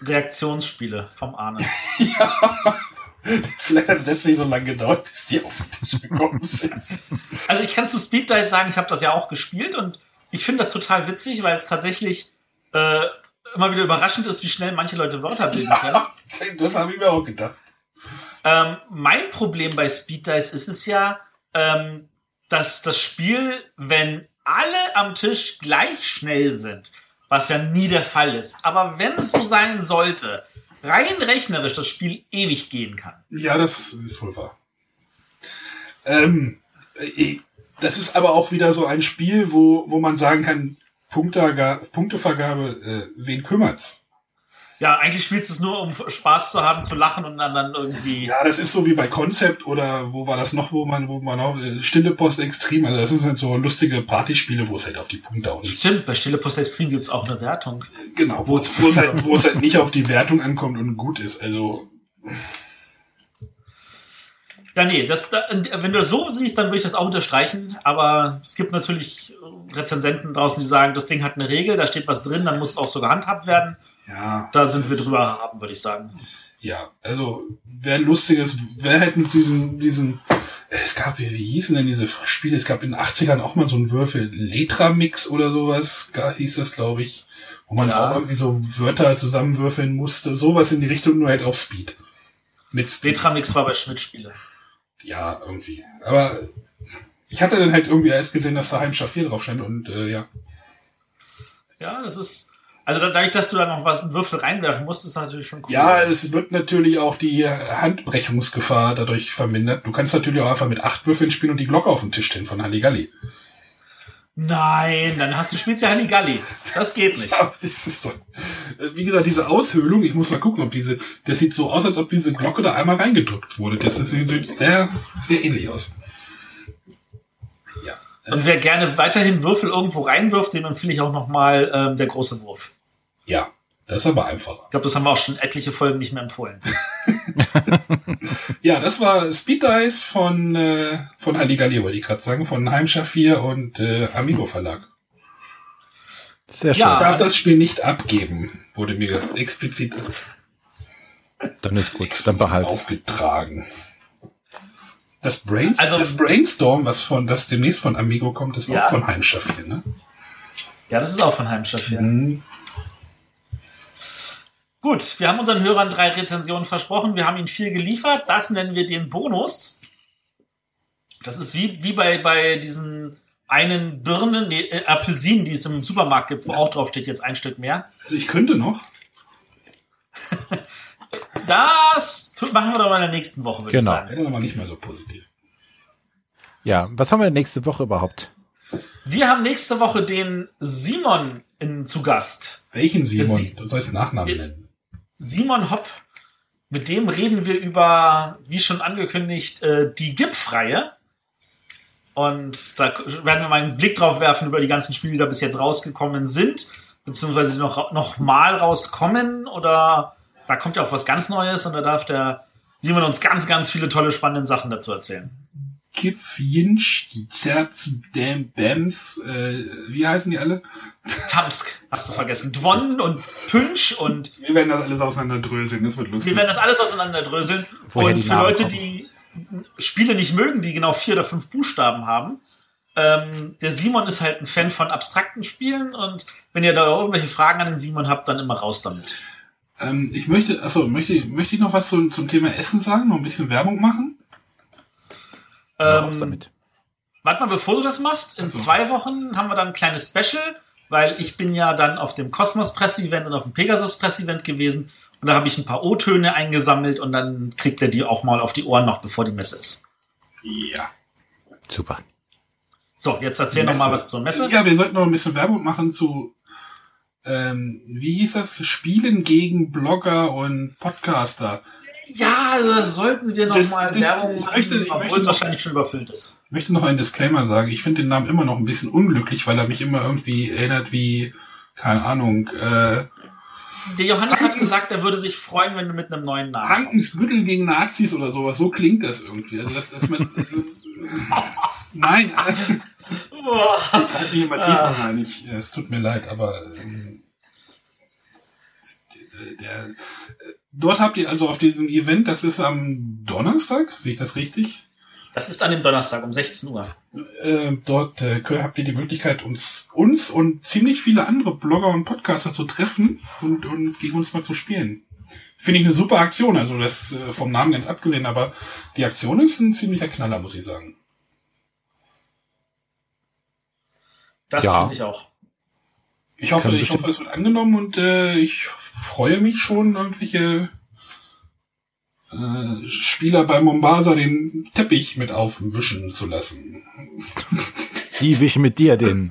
Reaktionsspiele vom Arne. Vielleicht hat es deswegen so lange gedauert, bis die auf den Tisch gekommen sind. Also ich kann zu Speed Dice sagen, ich habe das ja auch gespielt und ich finde das total witzig, weil es tatsächlich äh, immer wieder überraschend ist, wie schnell manche Leute Wörter bilden können. das habe ich mir auch gedacht. Ähm, mein Problem bei Speed Dice ist es ja, ähm, dass das Spiel, wenn alle am Tisch gleich schnell sind, was ja nie der Fall ist, aber wenn es so sein sollte, rein rechnerisch das Spiel ewig gehen kann. Ja, das ist wohl wahr. Ähm, äh, das ist aber auch wieder so ein Spiel, wo, wo man sagen kann, Punktevergabe, Punktevergabe äh, wen kümmert's? Ja, eigentlich spielst du es nur, um Spaß zu haben, zu lachen und dann, dann irgendwie. Ja, das ist so wie bei Concept oder wo war das noch, wo man, wo man auch äh, Stille Post Extrem, also das sind halt so lustige Partyspiele, wo es halt auf die Punkte auch nicht. Stimmt, bei Stille Post Extrem gibt's auch eine Wertung. Genau, wo, wo es halt, wo es halt nicht auf die Wertung ankommt und gut ist. Also Ja, nee, das, da, wenn du das so siehst, dann würde ich das auch unterstreichen. Aber es gibt natürlich Rezensenten draußen, die sagen, das Ding hat eine Regel, da steht was drin, dann muss es auch so gehandhabt werden. Ja, Da sind wir drüber haben, würde ich sagen. ja, also wäre ein lustiges, wer hätte mit diesem, diesen, äh, es gab, wie, wie hießen denn diese Spiele? Es gab in den 80ern auch mal so einen Würfel Letra-Mix oder sowas, gar hieß das, glaube ich, wo man Ja. auch irgendwie so Wörter zusammenwürfeln musste, sowas in die Richtung, nur halt auf Speed. Mit Speed. Betramix war bei Schmidt-Spiele. Ja, irgendwie. Aber ich hatte dann halt irgendwie erst gesehen, dass da 4 drauf stand und äh, ja. Ja, das ist. Also da- dadurch, dass du da noch was Würfel reinwerfen musst, ist natürlich schon cool. Ja, es wird natürlich auch die Handbrechungsgefahr dadurch vermindert. Du kannst natürlich auch einfach mit acht Würfeln spielen und die Glocke auf den Tisch stellen von Halligalli. Nein, dann hast du spielst ja Halligalli. Das geht nicht. Aber das ist doch, äh, wie gesagt, diese Aushöhlung, ich muss mal gucken, ob diese, das sieht so aus, als ob diese Glocke da einmal reingedrückt wurde. Das ist, sieht sehr, sehr ähnlich aus. Und wer gerne weiterhin Würfel irgendwo reinwirft, dem empfehle ich auch nochmal ähm, der große Wurf. Ja, das ist aber einfacher. Ich glaube, das haben wir auch schon etliche Folgen nicht mehr empfohlen. Ja, das war Speed Dice von, äh, von Halligalli, wollte ich gerade sagen, von Heimschar 4 und äh, Amigo Verlag. Sehr schön. Ja. Ich darf das Spiel nicht abgeben, wurde mir explizit, Dann ist gut. Dann explizit behalt. aufgetragen. Das, Brains Also- das Brainstorm, was von, das demnächst von Amigo kommt, ist Ja. auch von Heimschar 4, ne? Ja, das ist auch von Heimstadt 4. Mhm. Gut, wir haben unseren Hörern drei Rezensionen versprochen. Wir haben ihnen vier geliefert. Das nennen wir den Bonus. Das ist wie, wie bei, bei diesen einen Birnen, nee, äh, Apfelsinen, die es im Supermarkt gibt, wo auch drauf steht, jetzt ein Stück mehr. Also ich könnte noch. Das machen wir doch mal in der nächsten Woche, würde Genau. ich sagen. Wäre aber nicht mehr so positiv. Ja, was haben wir denn nächste Woche überhaupt? Wir haben nächste Woche den Simon in, zu Gast. Welchen Simon? Sie- Du sollst Nachnamen Den- nennen. Simon Hopp. Mit dem reden wir über, wie schon angekündigt, äh, die GIP-Reihe. Und da werden wir mal einen Blick drauf werfen über die ganzen Spiele, die da bis jetzt rausgekommen sind, beziehungsweise die noch, noch mal rauskommen. Oder da kommt ja auch was ganz Neues und da darf der Simon uns ganz, ganz viele tolle, spannende Sachen dazu erzählen. Kipf, Jinsch, Zerz, Dam, Bams, äh, wie heißen die alle? Tamsk, hast du vergessen. Dwon und Pünsch und Wir werden das alles auseinanderdröseln, das wird lustig. Wir werden das alles auseinanderdröseln. Woher und für Leute, kommen. die Spiele nicht mögen, die genau vier oder fünf Buchstaben haben, ähm, der Simon ist halt ein Fan von abstrakten Spielen und wenn ihr da irgendwelche Fragen an den Simon habt, dann immer raus damit. Ähm, ich möchte, achso, möchte, möchte ich noch was zum, zum Thema Essen sagen, noch ein bisschen Werbung machen? Ähm, damit. warte mal, bevor du das machst, in Ach so. zwei Wochen haben wir dann ein kleines Special, weil ich bin ja dann auf dem Kosmos Presse-Event und auf dem Pegasus Presse-Event gewesen und da habe ich ein paar O-Töne eingesammelt und dann kriegt er die auch mal auf die Ohren noch, bevor die Messe ist. Ja. Super. So, jetzt erzähl noch mal was zur Messe. Ja, wir sollten noch ein bisschen Werbung machen zu, ähm, wie hieß das? Spielen gegen Blogger und Podcaster. Ja, das sollten wir noch Das- mal das- Werbung ich machen, möchte- ich obwohl möchte es noch- wahrscheinlich schon überfüllt ist. Ich möchte noch einen Disclaimer sagen. Ich finde den Namen immer noch ein bisschen unglücklich, weil er mich immer irgendwie erinnert wie, keine Ahnung, äh, Der Johannes hat Hankens- gesagt, er würde sich freuen, wenn du mit einem neuen Namen. Hankens Büttel gegen Nazis oder sowas. So klingt das irgendwie. Also, dass, dass man, also, nein, äh, halt nicht immer tiefer rein. Ich, es tut mir leid, aber ähm, der, dort habt ihr also auf diesem Event, das ist am Donnerstag, sehe ich das richtig? Das ist an dem Donnerstag um 16 Uhr. Äh, dort äh, habt ihr die Möglichkeit, uns, uns und ziemlich viele andere Blogger und Podcaster zu treffen und, und gegen uns mal zu spielen. Finde ich eine super Aktion, also das äh, vom Namen ganz abgesehen, aber die Aktion ist ein ziemlicher Knaller, muss ich sagen. Das Ja. finde ich auch. Ich hoffe, ich hoffe, es wird angenommen und äh, ich freue mich schon, irgendwelche äh, Spieler bei Mombasa den Teppich mit aufwischen zu lassen. Die wischen mit dir den.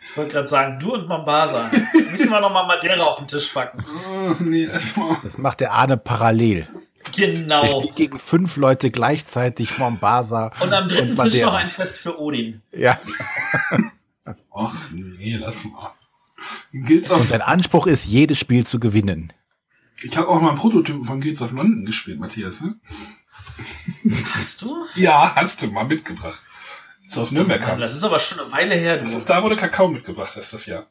Ich wollte gerade sagen, du und Mombasa. Müssen wir noch mal Madeira auf den Tisch packen. Oh, nee. Das macht der Arne parallel. Der Genau. spielt gegen fünf Leute gleichzeitig Mombasa. Und am dritten Tisch Madeira. noch ein Fest für Odin. Ja. Ach, nee, lass mal. Guilds of, Und sein Anspruch ist, jedes Spiel zu gewinnen. ich habe auch mal einen Prototypen von Guilds of London gespielt, Matthias, ne? Hast du? Ja, hast du mal mitgebracht. Ist aus Nürnberg Mann, kam. das ist aber schon eine Weile her, Das du. ist da, wo du Kakao mitgebracht hast, das Jahr.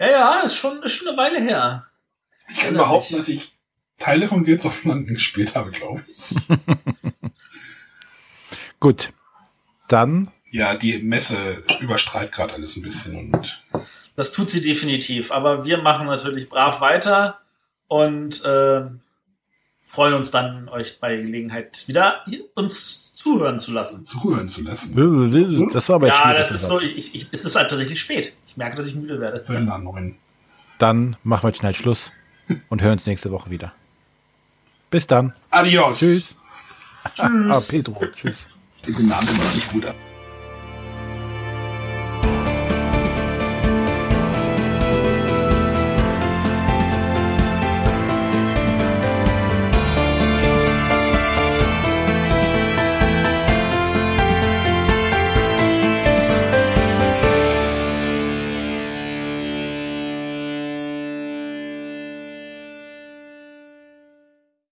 Ja, ja, ist schon, ist schon eine Weile her. Ich kann behaupten, dass ich Teile von Guilds of London gespielt habe, glaube ich. Gut. Dann Ja, die Messe überstrahlt gerade alles ein bisschen und Das tut sie definitiv. Aber wir machen natürlich brav weiter und äh, freuen uns dann, euch bei Gelegenheit wieder uns zuhören zu lassen. zuhören zu lassen. Das war aber jetzt Ja, das ist so, ich, ich, es ist halt tatsächlich spät. Ich merke, dass ich müde werde. Viertel nach neun. Dann machen wir jetzt schnell Schluss und hören uns nächste Woche wieder. Bis dann. Adios. Tschüss. Tschüss. Ah, Pedro. Tschüss. Den Namen war nicht gut.